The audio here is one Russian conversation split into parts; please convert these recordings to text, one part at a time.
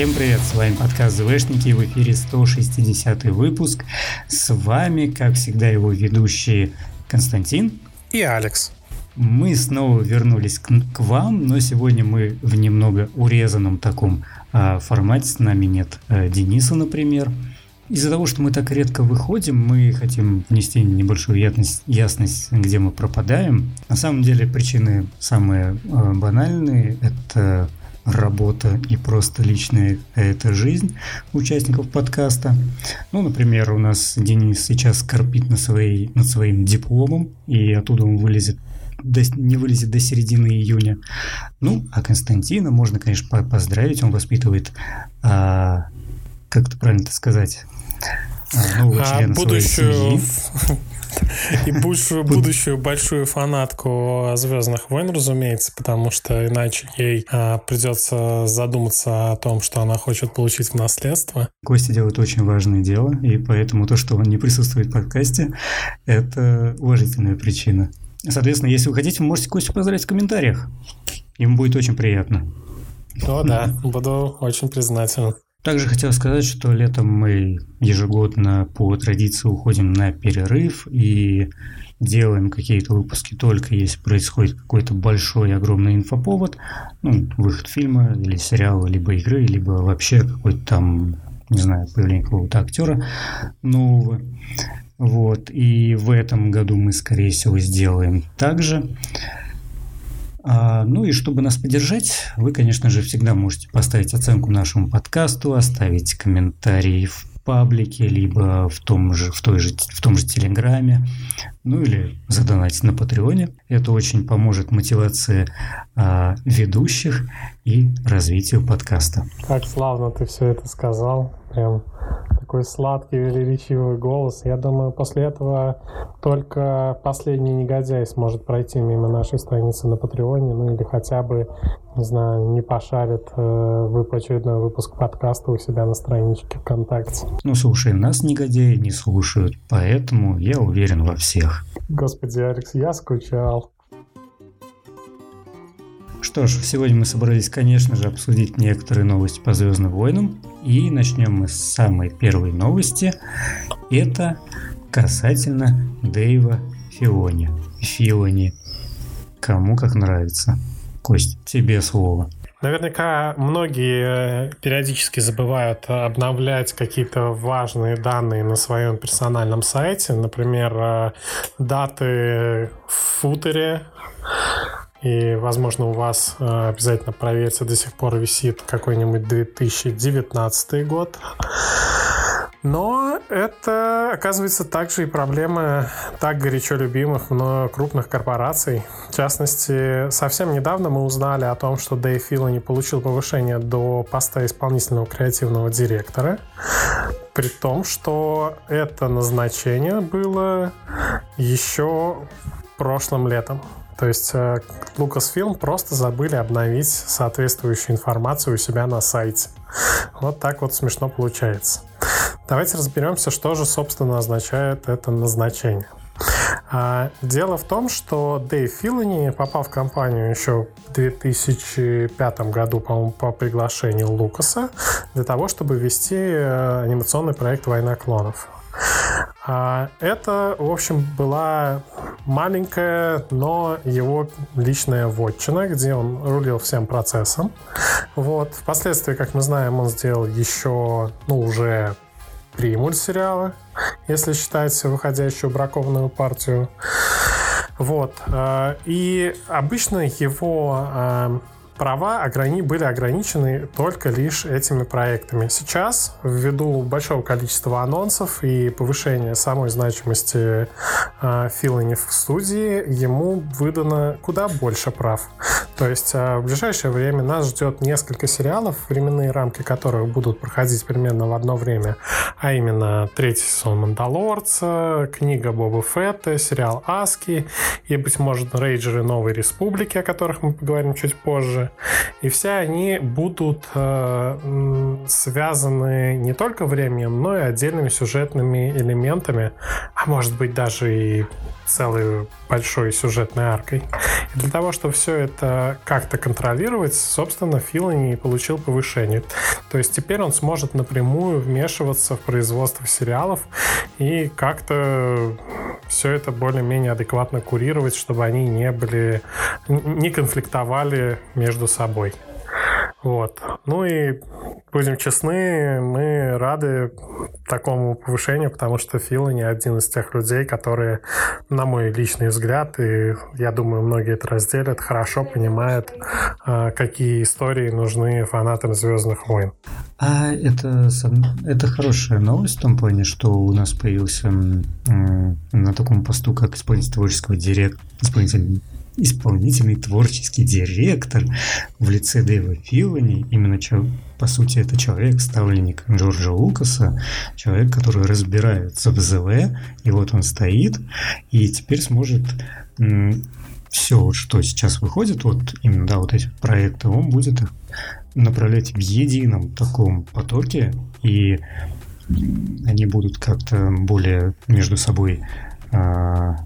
Всем привет, с вами подкаст ЗВшники, в эфире 160 выпуск. С вами, как всегда, его ведущие Константин и Алекс. Мы снова вернулись к, к вам, но сегодня мы в немного урезанном таком а, формате. С нами нет а, Дениса, например. Из-за того, что мы так редко выходим, мы хотим внести небольшую ясность, ясность где мы пропадаем. На самом деле причины самые э, банальные. Это работа и просто личная это жизнь участников подкаста. Ну, например, у нас Денис сейчас корпит на своей, над своим дипломом, и оттуда он вылезет до, не вылезет до середины июня. Ну, а Константина можно, конечно, поздравить. Он воспитывает, а, как это правильно сказать, а, нового а члена будущую, И будущую, будущую большую фанатку Звездных войн, разумеется, потому что иначе ей а, придется задуматься о том, что она хочет получить в наследство. Костя делает очень важное дело, и поэтому то, что он не присутствует в подкасте, это уважительная причина. Соответственно, если вы хотите, вы можете Костю поздравить в комментариях. Ему будет очень приятно. О, да, буду очень признателен. Также хотел сказать, что летом мы ежегодно по традиции уходим на перерыв и делаем какие-то выпуски только если происходит какой-то большой, огромный инфоповод, ну, выход фильма или сериала, либо игры, либо вообще какой-то там, не знаю, появление какого-то актера нового. Вот, и в этом году мы, скорее всего, сделаем также. А, ну и чтобы нас поддержать, вы, конечно же, всегда можете поставить оценку нашему подкасту, оставить комментарий в паблике, либо в том же, в той же, в том же Телеграме, ну или задонатить на Патреоне. Это очень поможет мотивации а, ведущих и развитию подкаста. Как славно ты все это сказал. Прям такой сладкий, велеречивый голос. Я думаю, после этого только последний негодяй сможет пройти мимо нашей страницы на Патреоне, ну или хотя бы, не знаю, не пошарит э, очередной выпуск подкаста у себя на страничке ВКонтакте. Ну, слушай, нас негодяи не слушают, поэтому я уверен во всех. Господи, Алекс, я скучал. Что ж, сегодня мы собрались, конечно же, обсудить некоторые новости по Звездным войнам. И начнем мы с самой первой новости. Это касательно Дэйва Филони. Филони. Кому как нравится. Кость, тебе слово. Наверняка многие периодически забывают обновлять какие-то важные данные на своем персональном сайте. Например, э, даты в футере и, возможно, у вас э, обязательно проверьте, до сих пор висит какой-нибудь 2019 год. Но это, оказывается, также и проблемы так горячо любимых но крупных корпораций. В частности, совсем недавно мы узнали о том, что Дэйв Филани получил повышение до поста исполнительного креативного директора, при том, что это назначение было еще прошлым летом. То есть э, Lucasfilm просто забыли обновить соответствующую информацию у себя на сайте. Вот так вот смешно получается. Давайте разберемся, что же, собственно, означает это назначение. А, дело в том, что Дэйв Филани попал в компанию еще в 2005 году, по-моему, по приглашению Лукаса для того, чтобы вести э, анимационный проект «Война клонов». А, это, в общем, была маленькая, но его личная вотчина, где он рулил всем процессом. Вот. Впоследствии, как мы знаем, он сделал еще, ну, уже три мультсериала, если считать выходящую бракованную партию. Вот. А, и обычно его а, права ограни... были ограничены только лишь этими проектами. Сейчас, ввиду большого количества анонсов и повышения самой значимости э, Филани в студии, ему выдано куда больше прав. То есть э, в ближайшее время нас ждет несколько сериалов, временные рамки которых будут проходить примерно в одно время, а именно третий сезон «Мандалорца», книга Боба Фетта, сериал «Аски» и, быть может, «Рейджеры Новой Республики», о которых мы поговорим чуть позже. И все они будут э, связаны не только временем, но и отдельными сюжетными элементами, а может быть даже и целой большой сюжетной аркой. И для того, чтобы все это как-то контролировать, собственно, Филани получил повышение. То есть теперь он сможет напрямую вмешиваться в производство сериалов и как-то все это более-менее адекватно курировать, чтобы они не были, не конфликтовали между собой. Вот. Ну и будем честны, мы рады такому повышению, потому что Фила не один из тех людей, которые, на мой личный взгляд, и я думаю, многие это разделят, хорошо понимают, а, какие истории нужны фанатам Звездных войн. А это, это хорошая новость в том плане, что у нас появился на таком посту, как исполнитель творческого директора, исполнитель исполнительный творческий директор в лице Дэйва Филани, именно по сути это человек, ставленник Джорджа Лукаса, человек, который разбирается в ЗВ, и вот он стоит, и теперь сможет все, что сейчас выходит, вот именно, да, вот эти проекты, он будет их направлять в едином таком потоке, и они будут как-то более между собой, а,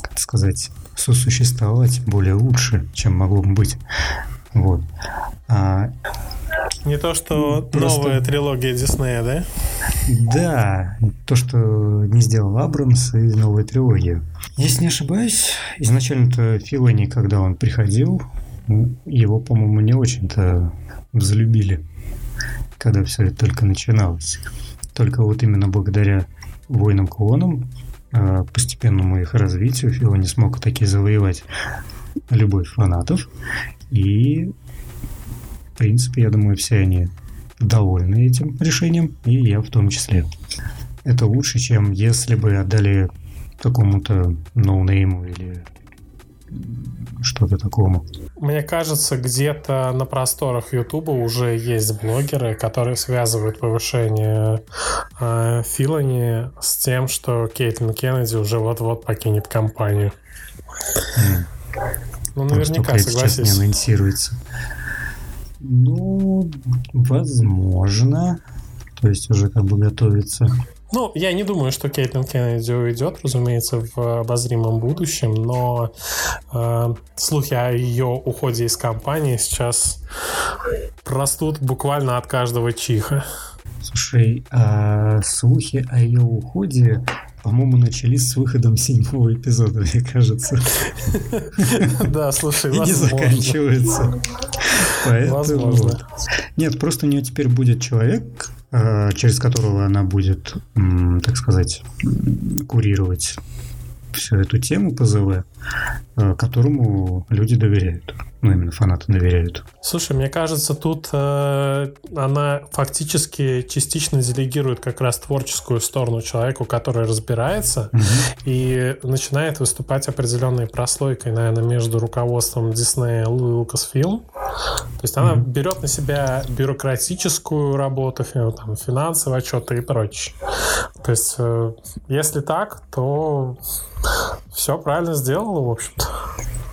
как сказать, сосуществовать более лучше, чем могло бы быть. Вот. А, не то, что просто... новая трилогия Диснея, да? Да, то, что не сделал Абрамс и новая трилогия. Если не ошибаюсь, изначально-то Филани, когда он приходил, его, по-моему, не очень-то взлюбили, когда все это только начиналось. Только вот именно благодаря «Войнам-клонам» Э, постепенному их развитию Фила смог таки завоевать любовь фанатов. И, в принципе, я думаю, все они довольны этим решением, и я в том числе. Это лучше, чем если бы отдали какому-то ноунейму или что-то такому. Мне кажется, где-то на просторах Ютуба уже есть блогеры, которые связывают повышение э, Филани с тем, что Кейтлин Кеннеди уже вот-вот покинет компанию. Mm. Ну, наверняка, согласись. сейчас не анонсируется. Ну, возможно. То есть уже как бы готовится. Ну, я не думаю, что Кейтлин Кеннеди уйдет, разумеется, в обозримом будущем, но э, слухи о ее уходе из компании сейчас растут буквально от каждого чиха. Слушай, а слухи о ее уходе, по-моему, начались с выходом седьмого эпизода, мне кажется. Да, слушай, И не заканчивается. Возможно. Нет, просто у нее теперь будет человек, через которого она будет, так сказать, курировать всю эту тему ПЗВ, э, которому люди доверяют. Ну, именно фанаты доверяют. Слушай, мне кажется, тут э, она фактически частично делегирует как раз творческую сторону человеку, который разбирается угу. и начинает выступать определенной прослойкой, наверное, между руководством Disney и Lucasfilm. То есть она угу. берет на себя бюрократическую работу, там, финансовые отчеты и прочее. То есть, э, если так, то все правильно сделала, в общем-то.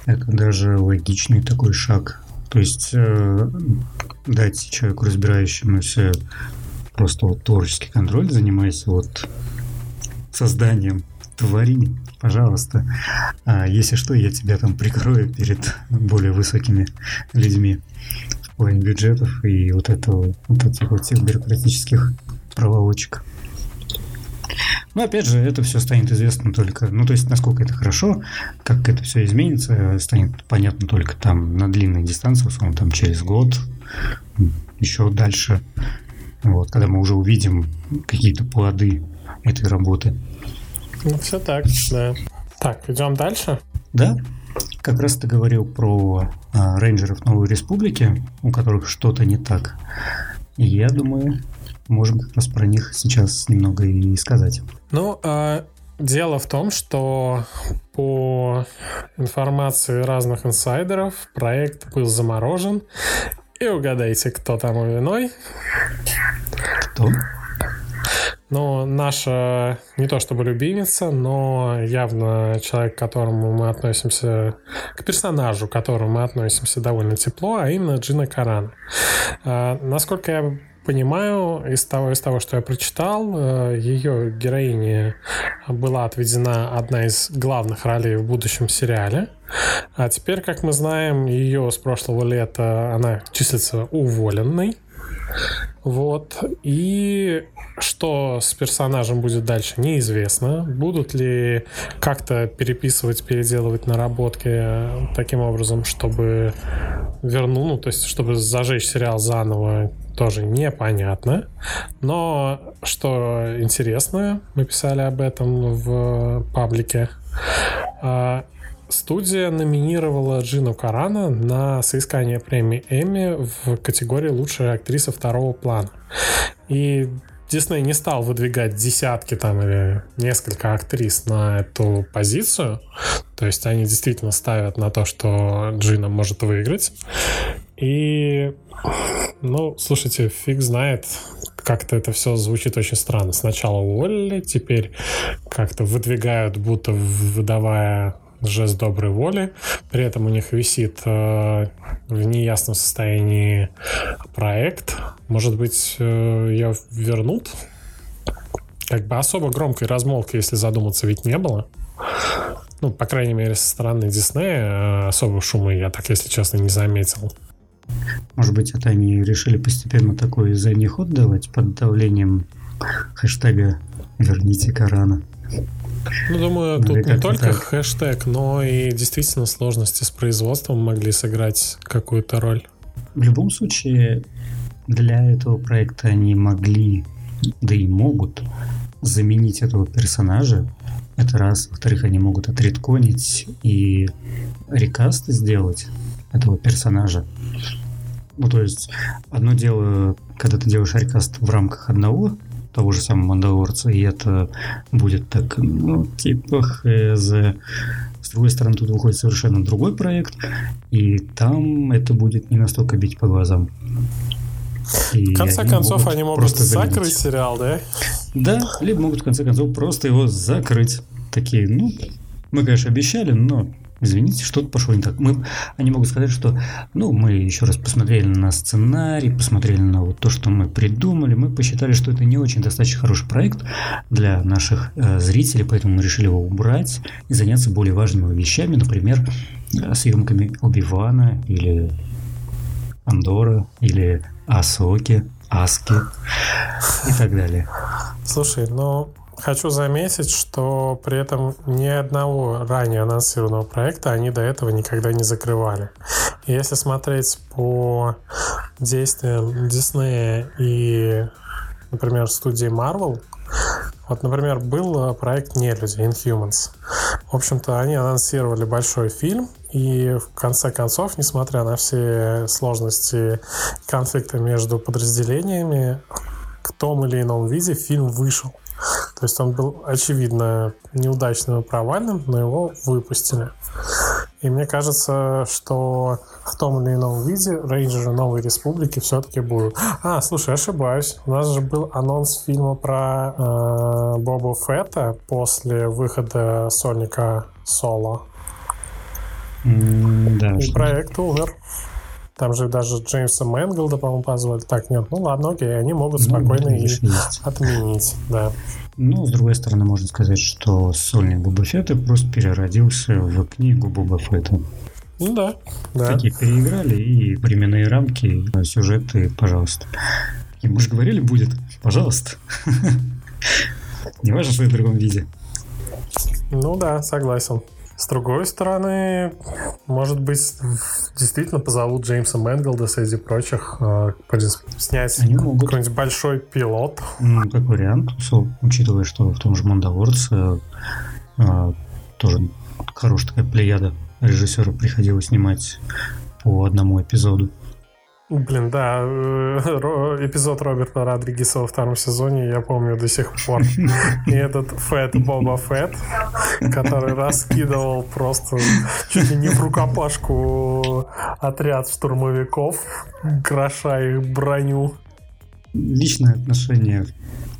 Это даже логичный такой шаг. То есть э, дать человеку, разбирающемуся просто вот творческий контроль, занимаясь вот созданием, твори, пожалуйста. А если что, я тебя там прикрою перед более высокими людьми в плане бюджетов и вот этого, вот этих вот всех бюрократических проволочек. Но опять же, это все станет известно только, ну то есть насколько это хорошо, как это все изменится, станет понятно только там на длинной дистанции, условно, там через год, еще дальше, вот, когда мы уже увидим какие-то плоды этой работы. Ну, все так, да. Так, идем дальше? Да. Как раз ты говорил про а, рейнджеров Новой Республики, у которых что-то не так. И я думаю, можем как раз про них сейчас немного и сказать. Ну, э, дело в том, что по информации разных инсайдеров проект был заморожен. И угадайте, кто там виной? Кто? Ну, наша не то чтобы любимица, но явно человек, к которому мы относимся, к персонажу, к которому мы относимся довольно тепло, а именно Джина Каран. А, насколько я понимаю из того, из того, что я прочитал, э, ее героине была отведена одна из главных ролей в будущем сериале. А теперь, как мы знаем, ее с прошлого лета она числится уволенной. Вот. И что с персонажем будет дальше, неизвестно. Будут ли как-то переписывать, переделывать наработки таким образом, чтобы верну, ну, то есть, чтобы зажечь сериал заново, тоже непонятно. Но что интересно, мы писали об этом в паблике. Студия номинировала Джину Карана на соискание премии Эмми в категории «Лучшая актриса второго плана». И Дисней не стал выдвигать десятки там или несколько актрис на эту позицию. То есть они действительно ставят на то, что Джина может выиграть. И, ну, слушайте, фиг знает, как-то это все звучит очень странно. Сначала уволили, теперь как-то выдвигают, будто выдавая жест доброй воли. При этом у них висит э, в неясном состоянии проект. Может быть, э, ее вернут? Как бы особо громкой размолвки, если задуматься, ведь не было. Ну, по крайней мере, со стороны Диснея э, особого шума я так, если честно, не заметил. Может быть, это они решили постепенно такой задний ход давать под давлением хэштега «Верните Корана». Ну, думаю, тут не только так. хэштег, но и действительно сложности с производством могли сыграть какую-то роль. В любом случае, для этого проекта они могли, да и могут, заменить этого персонажа. Это раз. Во-вторых, они могут отредконить и рекаст сделать этого персонажа. Ну, то есть, одно дело, когда ты делаешь рекаст в рамках одного того же самого Мандалорца, и это будет так, ну, типа хз. С другой стороны, тут выходит совершенно другой проект, и там это будет не настолько бить по глазам. И в конце они концов, могут они могут просто закрыть заменить. сериал, да? Да, либо могут в конце концов просто его закрыть. Такие, ну, мы, конечно, обещали, но извините, что-то пошло не так. Мы, они могут сказать, что, ну, мы еще раз посмотрели на сценарий, посмотрели на вот то, что мы придумали, мы посчитали, что это не очень достаточно хороший проект для наших э, зрителей, поэтому мы решили его убрать и заняться более важными вещами, например, э, съемками Оби-Вана или Андора или Асоки, Аски и так далее. Слушай, ну Хочу заметить, что при этом ни одного ранее анонсированного проекта они до этого никогда не закрывали. Если смотреть по действиям Disney и, например, студии Marvel, вот, например, был проект «Нелюди» Inhumans. В общем-то, они анонсировали большой фильм, и в конце концов, несмотря на все сложности конфликта между подразделениями, в том или ином виде фильм вышел. То есть он был, очевидно, неудачным и провальным, но его выпустили. И мне кажется, что в том или ином виде рейнджеры Новой Республики все-таки будут. А, слушай, ошибаюсь. У нас же был анонс фильма про э, Боба Фетта после выхода Соника Соло. Mm, да, И проект умер. Там же даже Джеймса Мэнглда, по-моему, позвали. Так, нет, ну ладно, окей, они могут ну, спокойно их отменить, да. Ну, с другой стороны, можно сказать, что сольник Боба Фетта просто переродился в книгу Боба Фетта. Ну да, да. Такие переиграли, и временные рамки, сюжеты, пожалуйста. И мы же говорили, будет, пожалуйста. Не важно, что в другом виде. Ну да, согласен. С другой стороны, может быть, действительно позовут Джеймса Мэнглда среди прочих э, снять какой-нибудь большой пилот. Ну, как вариант, учитывая, что в том же Мандалорце э, тоже хорошая такая плеяда режиссера приходило снимать по одному эпизоду. Блин, да, э, эпизод Роберта Родригеса во втором сезоне я помню до сих пор. И этот Фэт Боба Фэт, который раскидывал просто чуть ли не в рукопашку отряд штурмовиков, кроша их броню. Личное отношение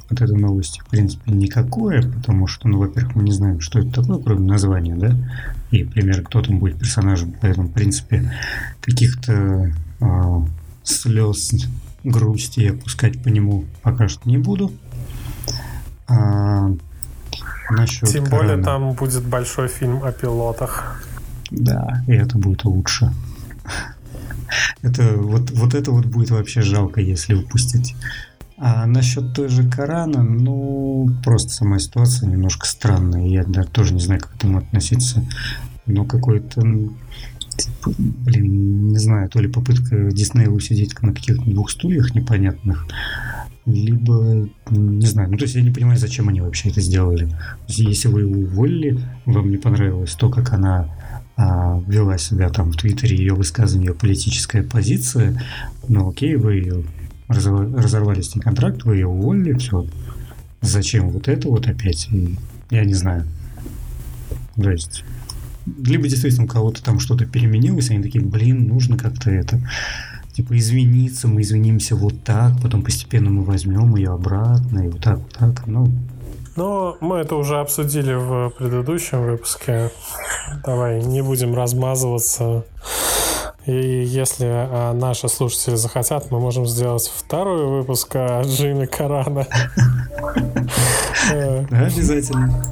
от этой новости, в принципе, никакое, потому что, ну, во-первых, мы не знаем, что это такое, кроме названия, да, и пример, кто там будет персонажем, поэтому, в принципе, каких-то слез грусти и опускать по нему пока что не буду. А, насчет Тем Корана. более там будет большой фильм о пилотах. Да, и это будет лучше. Это вот, вот это вот будет вообще жалко, если упустить. А насчет той же Корана, ну, просто сама ситуация немножко странная. Я даже тоже не знаю, как к этому относиться. Но какой-то, блин, не знаю, то ли попытка Диснея усидеть на каких-то двух стульях непонятных, либо, не знаю, ну, то есть я не понимаю, зачем они вообще это сделали. если вы уволили, вам не понравилось то, как она а, вела себя там в Твиттере, ее высказывание, ее политическая позиция, ну окей, вы ее разорвали с ней контракт, вы ее уволили, все. Зачем вот это вот опять? Я не знаю. То есть, либо действительно у кого-то там что-то переменилось, они такие, блин, нужно как-то это типа извиниться, мы извинимся вот так, потом постепенно мы возьмем ее обратно, и вот так, вот так. Ну, но мы это уже обсудили в предыдущем выпуске. Давай не будем размазываться. И если а, наши слушатели захотят, мы можем сделать второй выпуск о Джиме Корана. Обязательно.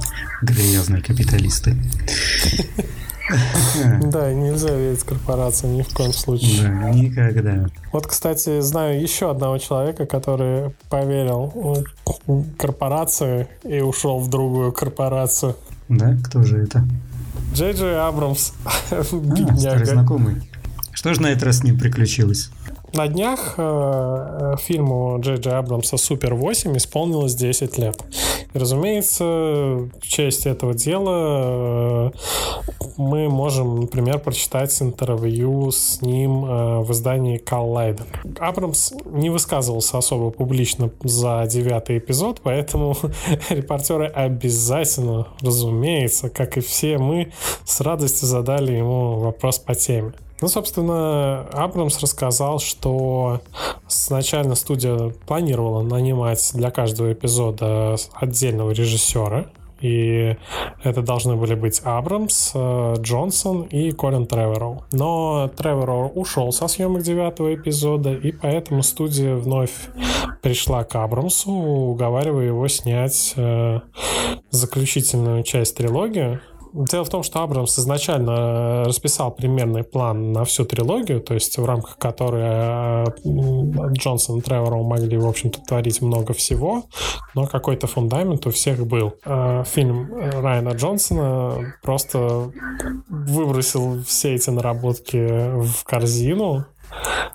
Грязные капиталисты. Да, нельзя верить корпорациям ни в коем случае. Да, никогда. Вот, кстати, знаю еще одного человека, который поверил корпорации и ушел в другую корпорацию. Да? Кто же это? Джей Джей Абрамс. А, старый знакомый. Что же на этот раз с ним приключилось? На днях э, фильму Джей Джей Абрамса «Супер 8» исполнилось 10 лет. Разумеется, в честь этого дела э, мы можем, например, прочитать интервью с ним э, в издании Collider. Абрамс не высказывался особо публично за девятый эпизод, поэтому репортеры обязательно, разумеется, как и все мы, с радостью задали ему вопрос по теме. Ну, собственно, Абрамс рассказал, что сначала студия планировала нанимать для каждого эпизода отдельного режиссера, и это должны были быть Абрамс, э, Джонсон и Колин Тревороу. Но Тревороу ушел со съемок девятого эпизода, и поэтому студия вновь пришла к Абрамсу, уговаривая его снять э, заключительную часть трилогии, Дело в том, что Абрамс изначально э, расписал примерный план на всю трилогию, то есть в рамках которой э, Джонсон и Тревором могли, в общем-то, творить много всего, но какой-то фундамент у всех был. Э, фильм Райана Джонсона просто выбросил все эти наработки в корзину,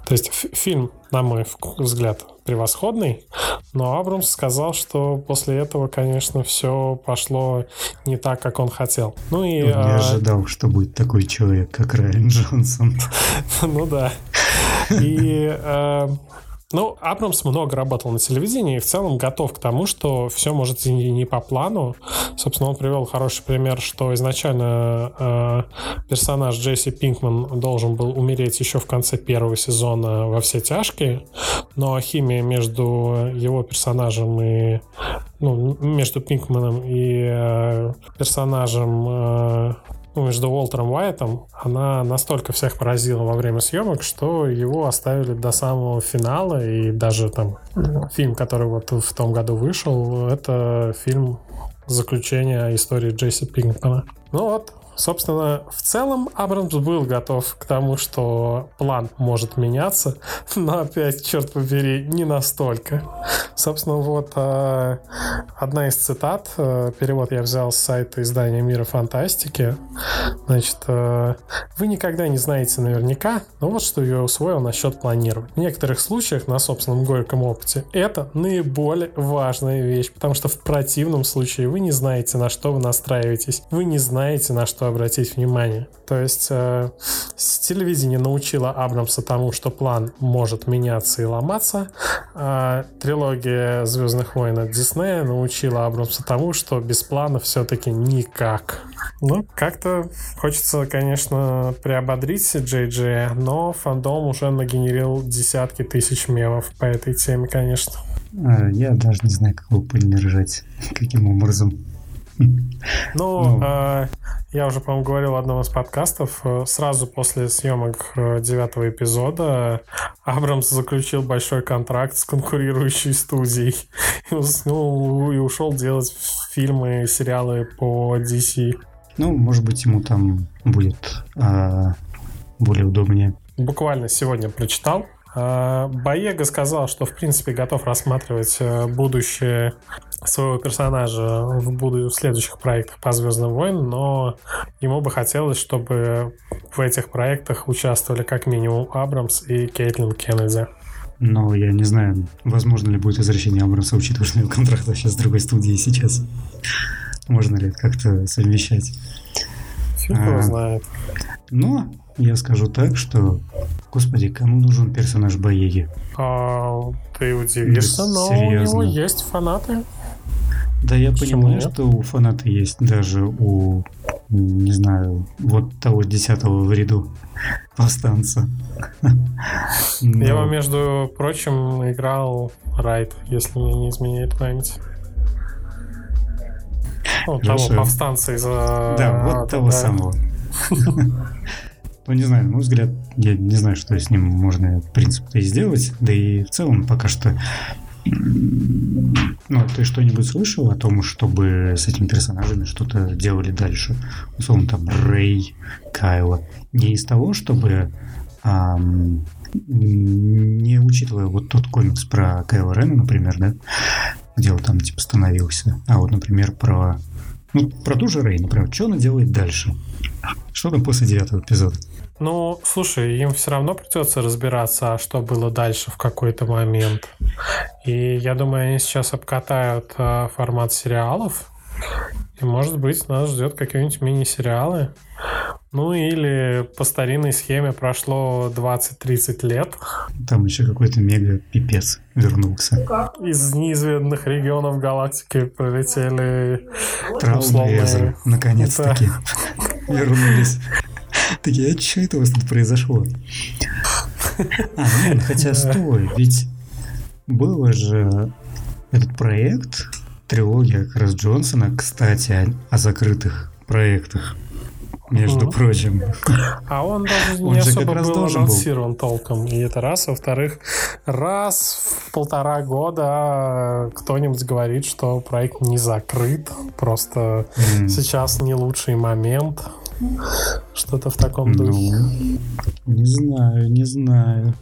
то есть фильм, на мой взгляд, превосходный, но Абрамс сказал, что после этого, конечно, все пошло не так, как он хотел. Ну и... Он не а, ожидал, что будет такой человек, как Райан Джонсон. Ну да. И а, ну, Абрамс много работал на телевидении и в целом готов к тому, что все может идти не по плану. Собственно, он привел хороший пример, что изначально э, персонаж Джесси Пинкман должен был умереть еще в конце первого сезона во все тяжкие, но химия между его персонажем и ну, между Пинкманом и э, персонажем э, между Уолтером Уайтом, она настолько всех поразила во время съемок, что его оставили до самого финала, и даже там фильм, который вот в том году вышел, это фильм заключения истории Джесси Пинкмана. Ну вот, Собственно, в целом Абрамс был готов к тому, что план может меняться, но опять, черт побери, не настолько. Собственно, вот э, одна из цитат, э, перевод я взял с сайта издания «Мира фантастики». Значит, э, вы никогда не знаете наверняка, но вот что я усвоил насчет планирования. В некоторых случаях, на собственном горьком опыте, это наиболее важная вещь, потому что в противном случае вы не знаете, на что вы настраиваетесь, вы не знаете, на что обратить внимание. То есть э, телевидение научило Абрамса тому, что план может меняться и ломаться, а трилогия «Звездных войн» от Диснея научила Абрамса тому, что без плана все-таки никак. Ну, как-то хочется, конечно, приободрить Джей Джей, но фандом уже нагенерил десятки тысяч мемов по этой теме, конечно. А, я даже не знаю, как его поддержать, каким образом. Ну, ну. Э, я уже, по-моему, говорил в одном из подкастов, э, сразу после съемок э, девятого эпизода Абрамс заключил большой контракт с конкурирующей студией и, ну, и ушел делать фильмы, сериалы по DC. Ну, может быть, ему там будет а, более удобнее. Буквально сегодня прочитал, а, Боега сказал, что в принципе готов рассматривать э, будущее своего персонажа в, буду... в следующих проектах по Звездным войнам, но ему бы хотелось, чтобы в этих проектах участвовали как минимум Абрамс и Кейтлин Кеннеди. Но я не знаю, возможно ли будет возвращение Абрамса, учитывая, что у него контракт вообще с другой студией сейчас. Можно ли это как-то совмещать? Фиг его а, знает. Но я скажу так, что, господи, кому нужен персонаж Боеги? А, ты удивишься, но серьезно. у него есть фанаты. Да, я Почему понимаю, нет? что у фаната есть даже у, не знаю, вот того десятого в ряду повстанца. Но... Я вам, между прочим, играл Райт, если мне не изменяет память. Ну, того повстанца из Да, вот того да. самого. Ну, не знаю, на мой взгляд, я не знаю, что с ним можно, в принципе, сделать. Да и в целом пока что ну, ты что-нибудь слышал о том, чтобы с этими персонажами что-то делали дальше? Условно, там, Рэй, Кайла. Не из того, чтобы ам, не учитывая вот тот комикс про Кайла Рена, например, да, где он там типа становился, а вот, например, про ну, про ту же Рэй, например, что она делает дальше? Что там после девятого эпизода? Ну, слушай, им все равно придется разбираться, а что было дальше в какой-то момент. И я думаю, они сейчас обкатают э, формат сериалов. И, может быть, нас ждет какие-нибудь мини-сериалы. Ну или по старинной схеме прошло 20-30 лет. Там еще какой-то мега-пипец вернулся. Из неизведанных регионов галактики прилетели условные... наконец-таки да. вернулись. Такие, а что это у вас тут произошло? А, нет, хотя стой, ведь было же этот проект, трилогия как раз Джонсона, кстати, о, о закрытых проектах между mm. прочим. А он даже он не особо был анонсирован был. толком. И это раз. Во-вторых, раз в полтора года кто-нибудь говорит, что проект не закрыт. Просто mm. сейчас не лучший момент. Что-то в таком ну, духе. Не знаю, не знаю.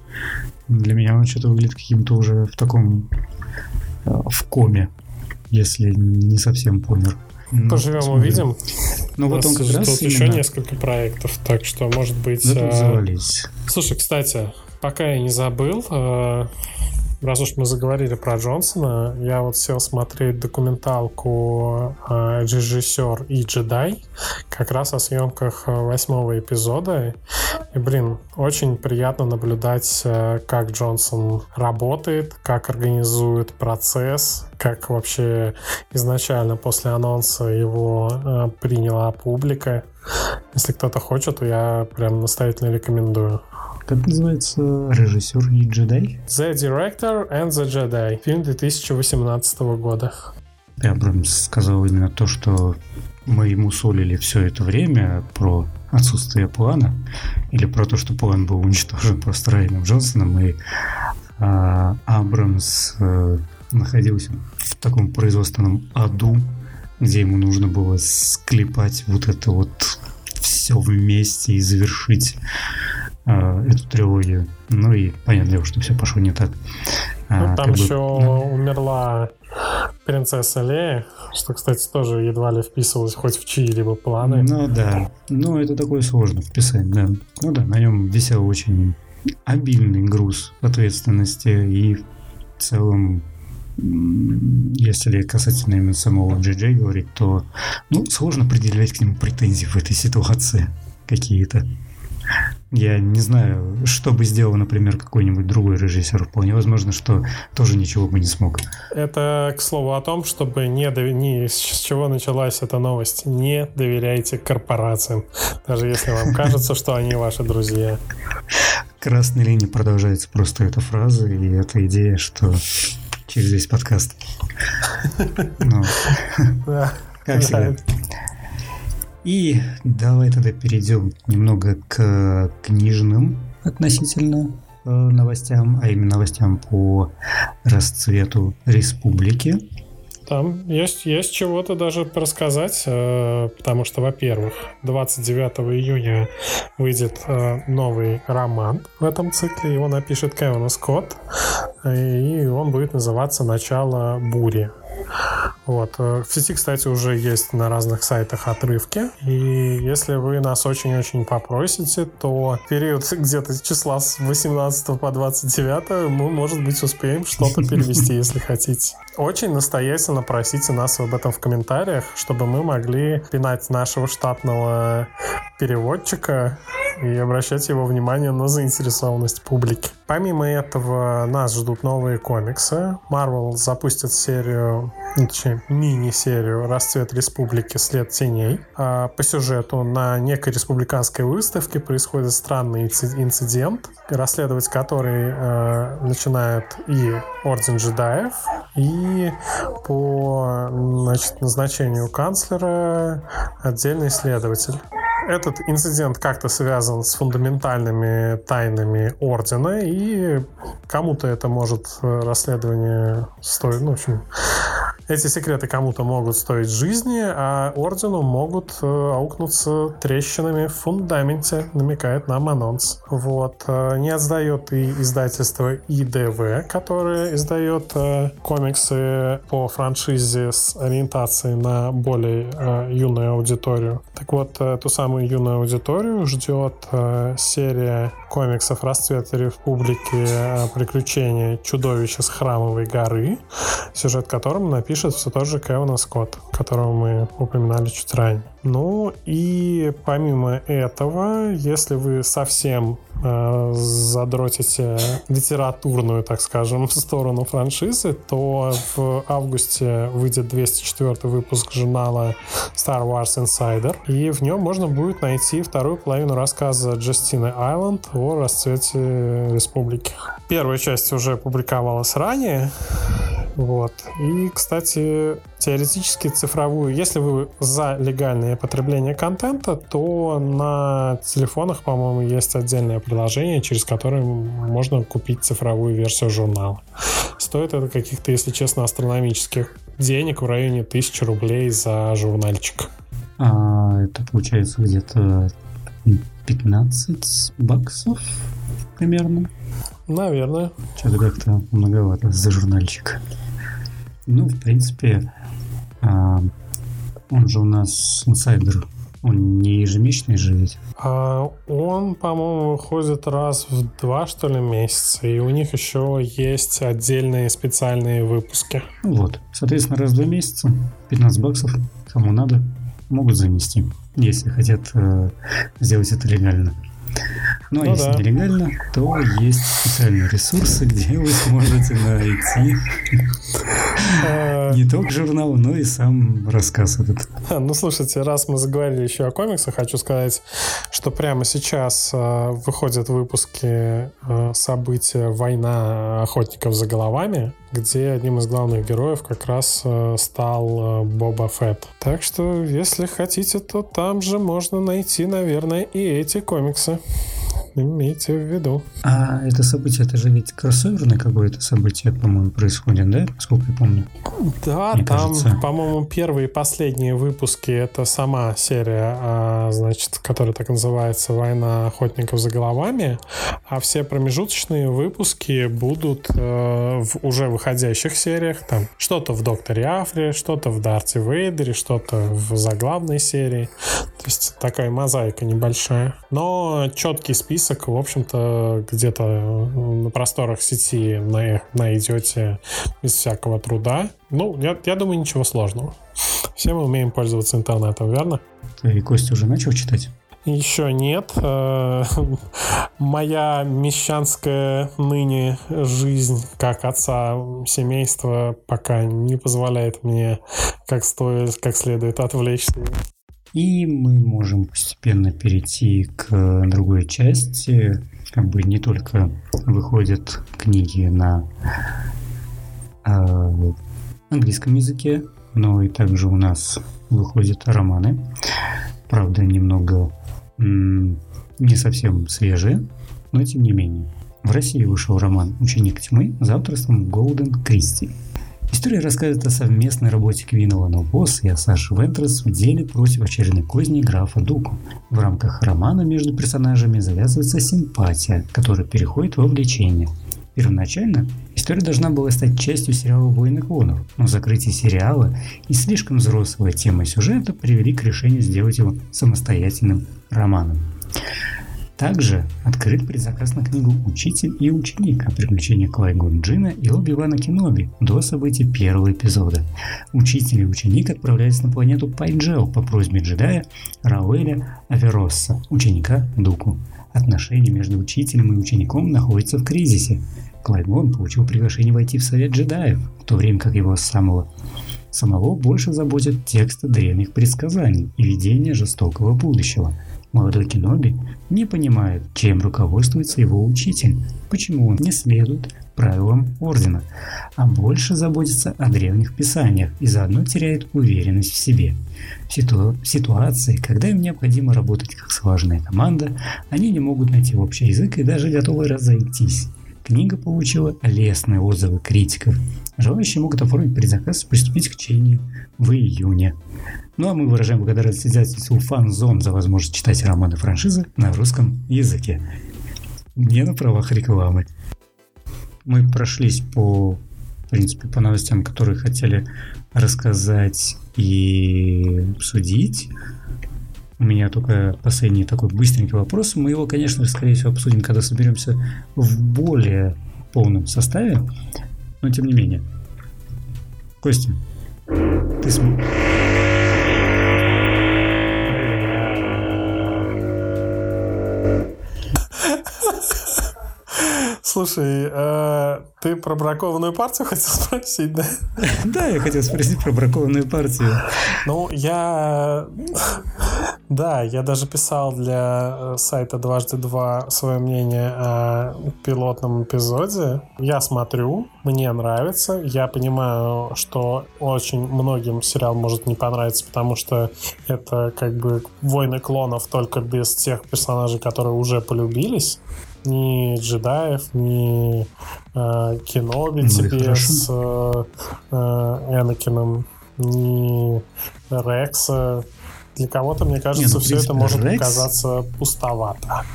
Для меня он что-то выглядит каким-то уже в таком э, в коме, если не совсем помер. Ну, Поживем, смотрим. увидим. Ну, вот он как раз тут именно... еще несколько проектов, так что, может быть... Да, а... Слушай, кстати, пока я не забыл, а, раз уж мы заговорили про Джонсона, я вот сел смотреть документалку э, «Режиссер и джедай», как раз о съемках э, восьмого эпизода. И, блин, очень приятно наблюдать, э, как Джонсон работает, как организует процесс, как вообще изначально после анонса его э, приняла публика. Если кто-то хочет, то я прям настоятельно рекомендую. Как называется режиссер и джедай? The Director and the Jedi. Фильм 2018 года. Прям сказал именно то, что мы ему солили все это время про отсутствие плана или про то, что план был уничтожен просто Райаном Джонсоном и а, Абрамс а, находился в таком производственном аду, где ему нужно было склепать вот это вот все вместе и завершить э, эту трилогию. Ну и понятно, что все пошло не так. А, ну, там еще бы, умерла принцесса Лея, что, кстати, тоже едва ли вписывалось хоть в чьи-либо планы. Ну да, ну это такое сложно вписать, да. Ну да, на нем висел очень обильный груз ответственности и в целом если касательно именно самого Джей говорить, то ну, сложно определять к нему претензии в этой ситуации какие-то. Я не знаю, что бы сделал, например, какой-нибудь другой режиссер. Вполне возможно, что тоже ничего бы не смог. Это, к слову, о том, чтобы не, дов... не... с чего началась эта новость. Не доверяйте корпорациям, даже если вам кажется, что они ваши друзья. Красной линии продолжается просто эта фраза и эта идея, что через весь подкаст. Ну, как всегда. И давай тогда перейдем немного к книжным относительно э, новостям, а именно новостям по расцвету республики. Там есть, есть чего-то даже рассказать, э, потому что, во-первых, 29 июня выйдет э, новый роман в этом цикле, его напишет Кевин Скотт, и он будет называться «Начало бури». Вот. Э, в сети, кстати, уже есть на разных сайтах отрывки. И если вы нас очень-очень попросите, то период где-то числа с 18 по 29 мы, может быть, успеем что-то перевести, если хотите. Очень настоятельно просите нас об этом в комментариях, чтобы мы могли пинать нашего штатного переводчика и обращать его внимание на заинтересованность публики. Помимо этого, нас ждут новые комиксы. Marvel запустит серию, ну, точнее, мини-серию «Расцвет республики. След теней». А по сюжету на некой республиканской выставке происходит странный инцидент, расследовать который э, начинает и Орден джедаев, и по значит, назначению канцлера отдельный исследователь. Этот инцидент как-то связан с фундаментальными тайнами Ордена, и кому-то это может э, расследование стоить, ну, в общем, эти секреты кому-то могут стоить жизни, а ордену могут э, аукнуться трещинами в фундаменте, намекает нам анонс. Вот. Э, не отсдает и издательство ИДВ, которое издает э, комиксы по франшизе с ориентацией на более юную аудиторию. Так вот, ту самую юную аудиторию ждет серия комиксов «Расцвет республики. Приключения чудовища с храмовой горы», сюжет которым написан пишет все тот же Кевин Скотт, которого мы упоминали чуть ранее. Ну и помимо этого, если вы совсем э, задротите литературную, так скажем, сторону франшизы, то в августе выйдет 204 выпуск журнала Star Wars Insider, и в нем можно будет найти вторую половину рассказа Джастины Айленд о расцвете республики. Первая часть уже публиковалась ранее, вот. И, кстати, теоретически цифровую, если вы за легальное потребление контента, то на телефонах, по-моему, есть отдельное приложение, через которое можно купить цифровую версию журнала. Стоит это каких-то, если честно, астрономических денег в районе 1000 рублей за журнальчик. А, это получается где-то 15 баксов примерно. Наверное. Что-то как-то многовато за журнальчик. Ну, в принципе, а, он же у нас инсайдер. Он не ежемесячный же ведь? А, он, по-моему, выходит раз в два, что ли, месяца. И у них еще есть отдельные специальные выпуски. Вот. Соответственно, раз в два месяца, 15 баксов, кому надо, могут занести, если хотят э, сделать это легально. Ну, а ну если да. нелегально, то есть специальные ресурсы, где вы сможете найти не только журнал, но и сам рассказ этот. Ну, слушайте, раз мы заговорили еще о комиксах, хочу сказать, что прямо сейчас э, выходят выпуски э, события «Война охотников за головами», где одним из главных героев как раз э, стал Боба Фетт. Так что, если хотите, то там же можно найти, наверное, и эти комиксы имейте в виду. А это событие, это же ведь кроссоверное какое-то событие, по-моему, происходит, да? Сколько я помню. Да, Мне там, кажется. по-моему, первые и последние выпуски это сама серия, а, значит, которая так называется «Война охотников за головами», а все промежуточные выпуски будут э, в уже выходящих сериях. Там что-то в «Докторе Афре», что-то в «Дарте Вейдере», что-то в заглавной серии. То есть такая мозаика небольшая. Но четкий список список, в общем-то, где-то на просторах сети найдете без всякого труда. Ну, я, я думаю, ничего сложного. Все мы умеем пользоваться интернетом, верно? Ты, Костя, уже начал читать? Еще нет. Э, моя мещанская ныне жизнь как отца семейства пока не позволяет мне как, стоит, как следует отвлечься. И мы можем постепенно перейти к другой части. Как бы не только выходят книги на э, английском языке, но и также у нас выходят романы. правда, немного не совсем свежие, но тем не менее. В России вышел роман «Ученик тьмы» за авторством Голден Кристи. История рассказывает о совместной работе Квинова Босс и Саши Вентрес в деле против очередной козни графа Дуку. В рамках романа между персонажами завязывается симпатия, которая переходит во влечение. Первоначально история должна была стать частью сериала «Войны клонов», но закрытие сериала и слишком взрослая тема сюжета привели к решению сделать его самостоятельным романом. Также открыт предзаказ на книгу «Учитель и ученик» о приключениях Клайгон Джина и Оби-Вана Кеноби до событий первого эпизода. Учитель и ученик отправляются на планету Пайджел по просьбе джедая Рауэля Аверосса, ученика Дуку. Отношения между учителем и учеником находятся в кризисе. Клайгон получил приглашение войти в совет джедаев, в то время как его самого самого больше заботят тексты древних предсказаний и видение жестокого будущего – Молодой Кеноби не понимает, чем руководствуется его учитель, почему он не следует правилам Ордена, а больше заботится о древних писаниях и заодно теряет уверенность в себе. В, ситу... в ситуации, когда им необходимо работать как слаженная команда, они не могут найти общий язык и даже готовы разойтись. Книга получила лестные отзывы критиков. Желающие могут оформить предзаказ и приступить к чтению в июне. Ну а мы выражаем благодарность издательству FanZone за возможность читать романы франшизы на русском языке. Не на правах рекламы. Мы прошлись по, в принципе, по новостям, которые хотели рассказать и обсудить. У меня только последний такой быстренький вопрос. Мы его, конечно скорее всего, обсудим, когда соберемся в более полном составе. Но тем не менее. Костя, ты см... Слушай, э, ты про бракованную партию хотел спросить, да? Да, я хотел спросить про бракованную партию. Ну, я... Да, я даже писал для э, сайта «Дважды два» свое мнение о пилотном эпизоде. Я смотрю, мне нравится. Я понимаю, что очень многим сериал может не понравиться, потому что это как бы «Войны клонов» только без тех персонажей, которые уже полюбились ни джедаев, ни э, Кеноби ну, тебе с э, э, Энакином, ни Рекса. Для кого-то, мне кажется, Не, ну, все принципе, это может Рекс... показаться пустовато.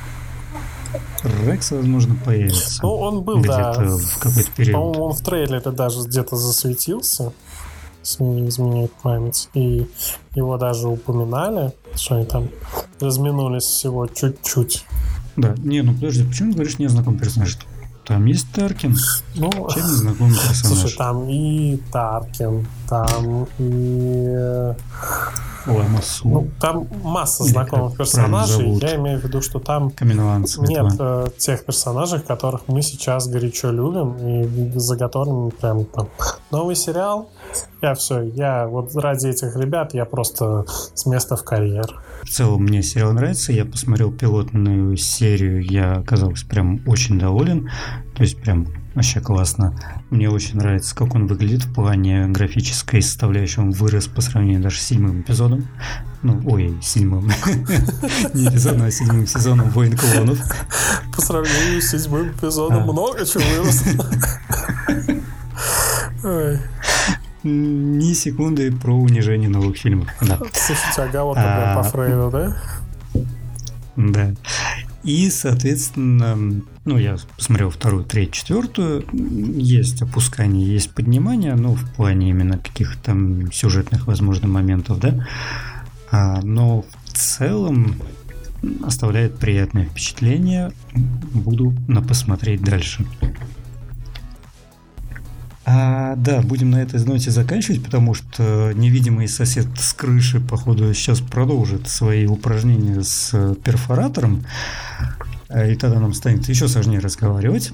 Рекс, возможно, появится. Ну, он был, да. В какой-то период. По-моему, он в трейлере даже где-то засветился, если не изменяет память. И его даже упоминали, что они там разминулись всего чуть-чуть. Да, не, ну подожди, почему ты говоришь незнакомый персонаж? Там есть Таркин. Ну, Чем незнакомый персонаж? Слушай, там и Таркин, там и... Ламасу. Ну, там масса знакомых персонажей. Я имею в виду, что там нет э, тех персонажей, которых мы сейчас горячо любим и за которыми прям там новый сериал. Я все, я вот ради этих ребят я просто с места в карьер. В целом мне сериал нравится. Я посмотрел пилотную серию, я оказался прям очень доволен. То есть прям вообще классно. Мне очень нравится, как он выглядит в плане графической составляющей. Он вырос по сравнению даже с седьмым эпизодом. Ну, ой, седьмым. Не эпизодом, а седьмым сезоном «Войн клонов». По сравнению с седьмым эпизодом много чего выросло. Ни секунды про унижение новых фильмов. Да. Слушайте, оговорка а, по Фрейду, да? Да. И, соответственно, ну, я посмотрел вторую, третью, четвертую. Есть опускание, есть поднимание, ну, в плане именно каких-то там сюжетных, возможно, моментов, да. А, но в целом оставляет приятное впечатление. Буду на посмотреть дальше. А, да, будем на этой ноте заканчивать, потому что невидимый сосед с крыши, походу, сейчас продолжит свои упражнения с перфоратором, а, и тогда нам станет еще сложнее разговаривать.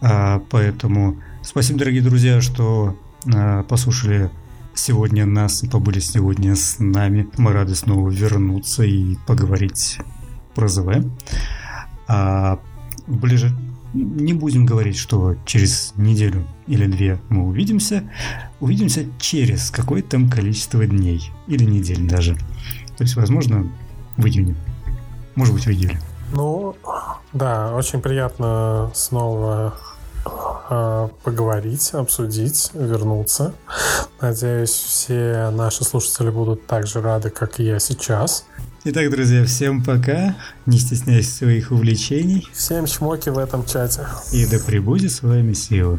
А, поэтому спасибо, дорогие друзья, что а, послушали сегодня нас и побыли сегодня с нами. Мы рады снова вернуться и поговорить про ЗВ. А, ближе не будем говорить, что через неделю или две мы увидимся. Увидимся через какое-то количество дней или недель даже. То есть, возможно, в июне. Может быть, в июле. Ну, да, очень приятно снова э, поговорить, обсудить, вернуться. Надеюсь, все наши слушатели будут так же рады, как и я сейчас. Итак, друзья, всем пока. Не стесняйся своих увлечений. Всем чмоки в этом чате. И да пребудет с вами сила.